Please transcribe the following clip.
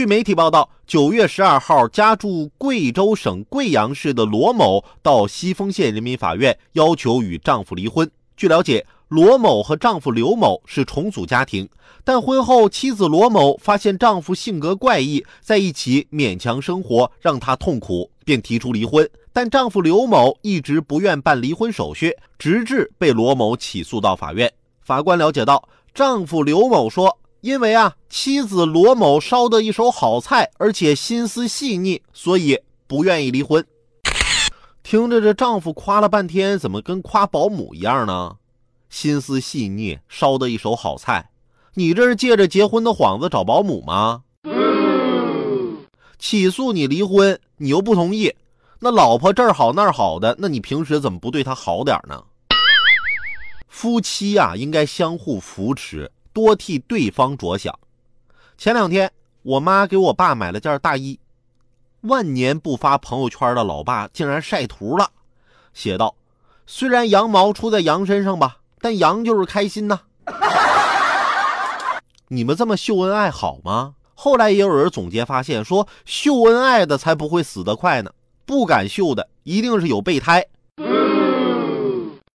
据媒体报道，九月十二号，家住贵州省贵阳市的罗某到西丰县人民法院要求与丈夫离婚。据了解，罗某和丈夫刘某是重组家庭，但婚后妻子罗某发现丈夫性格怪异，在一起勉强生活让她痛苦，便提出离婚。但丈夫刘某一直不愿办离婚手续，直至被罗某起诉到法院。法官了解到，丈夫刘某说。因为啊，妻子罗某烧的一手好菜，而且心思细腻，所以不愿意离婚。听着这丈夫夸了半天，怎么跟夸保姆一样呢？心思细腻，烧的一手好菜，你这是借着结婚的幌子找保姆吗？起诉你离婚，你又不同意，那老婆这儿好那儿好的，那你平时怎么不对她好点呢？夫妻呀，应该相互扶持。多替对方着想。前两天，我妈给我爸买了件大衣，万年不发朋友圈的老爸竟然晒图了，写道：“虽然羊毛出在羊身上吧，但羊就是开心呐。”你们这么秀恩爱好吗？后来也有人总结发现，说秀恩爱的才不会死得快呢，不敢秀的一定是有备胎。